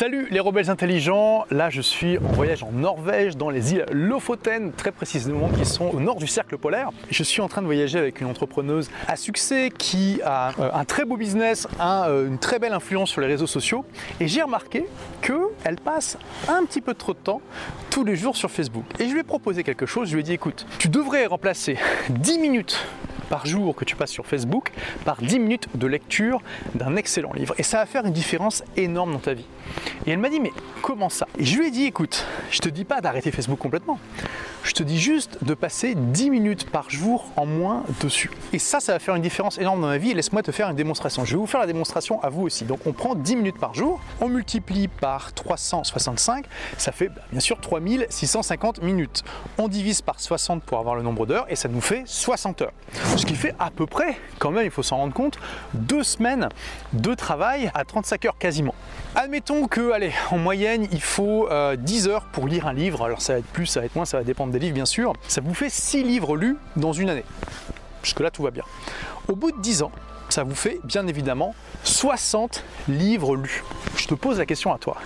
Salut les rebelles intelligents, là je suis en voyage en Norvège dans les îles Lofoten, très précisément qui sont au nord du cercle polaire. Je suis en train de voyager avec une entrepreneuse à succès qui a euh, un très beau business, euh, une très belle influence sur les réseaux sociaux et j'ai remarqué qu'elle passe un petit peu trop de temps tous les jours sur Facebook. Et je lui ai proposé quelque chose, je lui ai dit écoute, tu devrais remplacer 10 minutes par jour que tu passes sur Facebook par 10 minutes de lecture d'un excellent livre. Et ça va faire une différence énorme dans ta vie. Et elle m'a dit, mais comment ça? Et je lui ai dit, écoute, je te dis pas d'arrêter Facebook complètement. Je te dis juste de passer 10 minutes par jour en moins dessus. Et ça, ça va faire une différence énorme dans ma vie. Laisse-moi te faire une démonstration. Je vais vous faire la démonstration à vous aussi. Donc on prend 10 minutes par jour, on multiplie par 365, ça fait bah, bien sûr 3650 minutes. On divise par 60 pour avoir le nombre d'heures et ça nous fait 60 heures. Ce qui fait à peu près, quand même, il faut s'en rendre compte, deux semaines de travail à 35 heures quasiment. Admettons que, allez, en moyenne, il faut 10 euh, heures pour lire un livre. Alors ça va être plus, ça va être moins, ça va dépendre des livres bien sûr. Ça vous fait 6 livres lus dans une année. Jusque-là, tout va bien. Au bout de 10 ans, ça vous fait bien évidemment 60 livres lus. Je te pose la question à toi.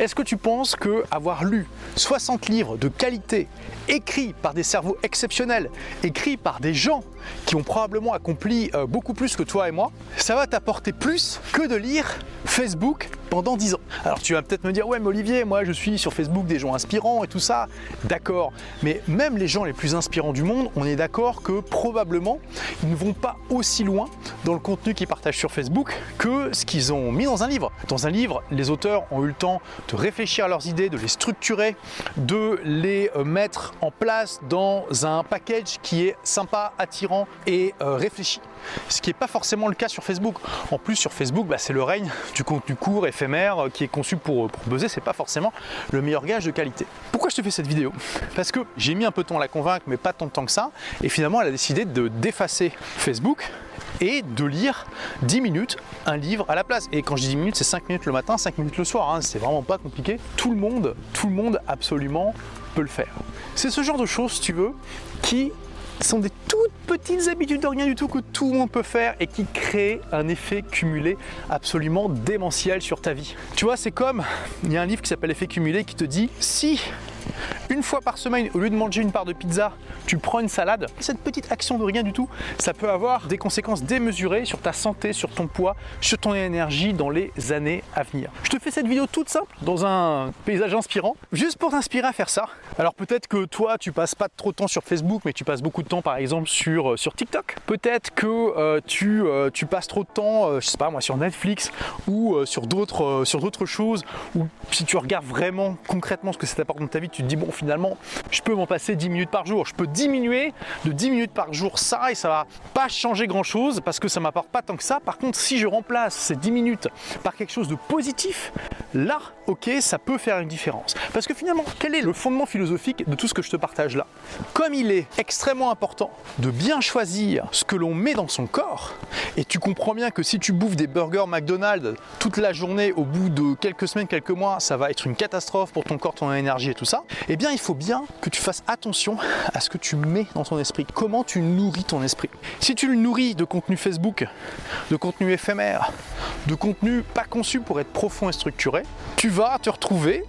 Est-ce que tu penses que avoir lu 60 livres de qualité, écrits par des cerveaux exceptionnels, écrits par des gens qui ont probablement accompli euh, beaucoup plus que toi et moi, ça va t'apporter plus que de lire Facebook pendant 10 ans. Alors tu vas peut-être me dire, ouais mais Olivier, moi je suis sur Facebook des gens inspirants et tout ça. D'accord, mais même les gens les plus inspirants du monde, on est d'accord que probablement ils ne vont pas aussi loin dans le contenu qu'ils partagent sur Facebook que ce qu'ils ont mis dans un livre. Dans un livre, les auteurs ont eu le temps de réfléchir à leurs idées, de les structurer, de les euh, mettre en place dans un package qui est sympa, attirant et euh, réfléchi. Ce qui n'est pas forcément le cas sur Facebook. En plus, sur Facebook, bah, c'est le règne du contenu court, éphémère, euh, qui est conçu pour, pour buzzer. C'est pas forcément le meilleur gage de qualité. Pourquoi je te fais cette vidéo? Parce que j'ai mis un peu de temps à la convaincre, mais pas tant de temps que ça. Et finalement, elle a décidé de d'effacer Facebook et de lire 10 minutes un livre à la place. Et quand je dis 10 minutes, c'est 5 minutes le matin, 5 minutes le soir. Hein. C'est vraiment pas compliqué. Tout le monde, tout le monde absolument peut le faire. C'est ce genre de choses, si tu veux, qui sont des toutes petites habitudes de rien du tout que tout le monde peut faire et qui créent un effet cumulé absolument démentiel sur ta vie. Tu vois, c'est comme, il y a un livre qui s'appelle Effet cumulé qui te dit si une fois par semaine, au lieu de manger une part de pizza, tu prends une salade. Cette petite action de rien du tout, ça peut avoir des conséquences démesurées sur ta santé, sur ton poids, sur ton énergie dans les années à venir. Je te fais cette vidéo toute simple, dans un paysage inspirant, juste pour t'inspirer à faire ça. Alors peut-être que toi, tu passes pas trop de temps sur Facebook, mais tu passes beaucoup de temps par exemple sur, euh, sur TikTok. Peut-être que euh, tu, euh, tu passes trop de temps, je sais pas moi, sur Netflix ou sur d'autres choses, ou si tu regardes vraiment concrètement ce que ça t'apporte dans ta vie, tu te dis bon finalement je peux m'en passer 10 minutes par jour, je peux diminuer de 10 minutes par jour ça et ça va pas changer grand chose parce que ça m'apporte pas tant que ça. Par contre si je remplace ces 10 minutes par quelque chose de positif, là ok ça peut faire une différence. Parce que finalement quel est le fondement philosophique de tout ce que je te partage là? Comme il est extrêmement important de bien choisir ce que l'on met dans son corps, et tu comprends bien que si tu bouffes des burgers McDonald's toute la journée, au bout de quelques semaines, quelques mois, ça va être une catastrophe pour ton corps, ton énergie et tout ça, eh bien il faut bien que tu fasses attention à ce que tu mets dans ton esprit, comment tu nourris ton esprit. Si tu le nourris de contenu Facebook, de contenu éphémère, de contenu pas conçu pour être profond et structuré, tu vas te retrouver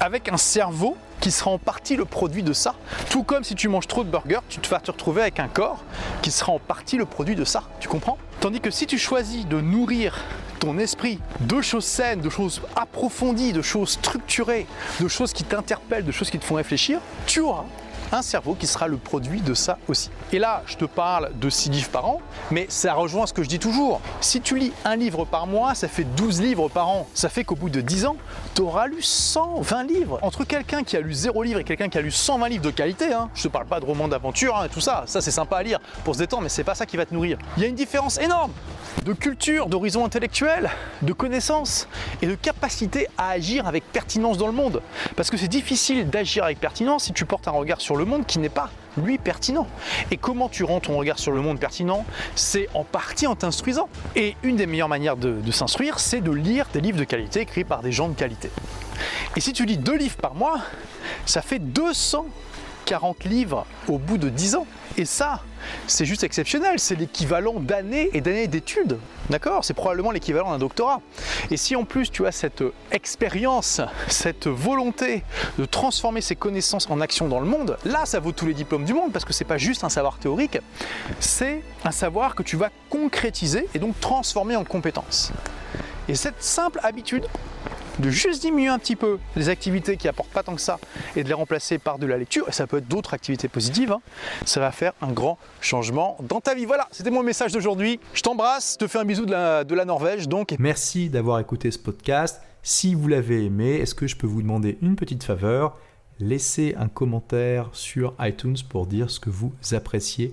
avec un cerveau qui sera en partie le produit de ça. Tout comme si tu manges trop de burgers, tu vas te retrouver avec un corps qui sera en partie le produit de ça. Tu comprends? Tandis que si tu choisis de nourrir ton esprit de choses saines, de choses approfondies, de choses structurées, de choses qui t'interpellent, de choses qui te font réfléchir, tu auras un cerveau qui sera le produit de ça aussi. Et là, je te parle de 6 livres par an, mais ça rejoint ce que je dis toujours. Si tu lis un livre par mois, ça fait 12 livres par an. Ça fait qu'au bout de 10 ans, tu auras lu 120 livres. Entre quelqu'un qui a lu 0 livre et quelqu'un qui a lu 120 livres de qualité, hein, je te parle pas de romans d'aventure et hein, tout ça, ça c'est sympa à lire pour se détendre, mais c'est pas ça qui va te nourrir. Il y a une différence énorme de culture, d'horizon intellectuel, de connaissances et de capacité à agir avec pertinence dans le monde. Parce que c'est difficile d'agir avec pertinence si tu portes un regard sur le monde qui n'est pas lui pertinent. Et comment tu rends ton regard sur le monde pertinent C'est en partie en t'instruisant. Et une des meilleures manières de, s'instruire, c'est de lire des livres de qualité écrits par des gens de qualité. Et si tu lis deux livres par mois, ça fait 200 40 livres au bout de 10 ans. Et ça, c'est juste exceptionnel. C'est l'équivalent d'années et d'années d'études. D'accord? C'est probablement l'équivalent d'un doctorat. Et si en plus tu as cette expérience, cette volonté de transformer ces connaissances en action dans le monde, là ça vaut tous les diplômes du monde parce que c'est pas juste un savoir théorique, c'est un savoir que tu vas concrétiser et donc transformer en compétences. Et cette simple habitude de juste diminuer un petit peu les activités qui apportent pas tant que ça et de les remplacer par de la lecture, et ça peut être d'autres activités positives, hein, ça va faire un grand changement dans ta vie. Voilà, c'était mon message d'aujourd'hui. Je t'embrasse, te fais un bisou de la, Norvège. Merci d'avoir écouté ce podcast. Si vous l'avez aimé, est-ce que je peux vous demander une petite faveur? Laissez un commentaire sur iTunes pour dire ce que vous appréciez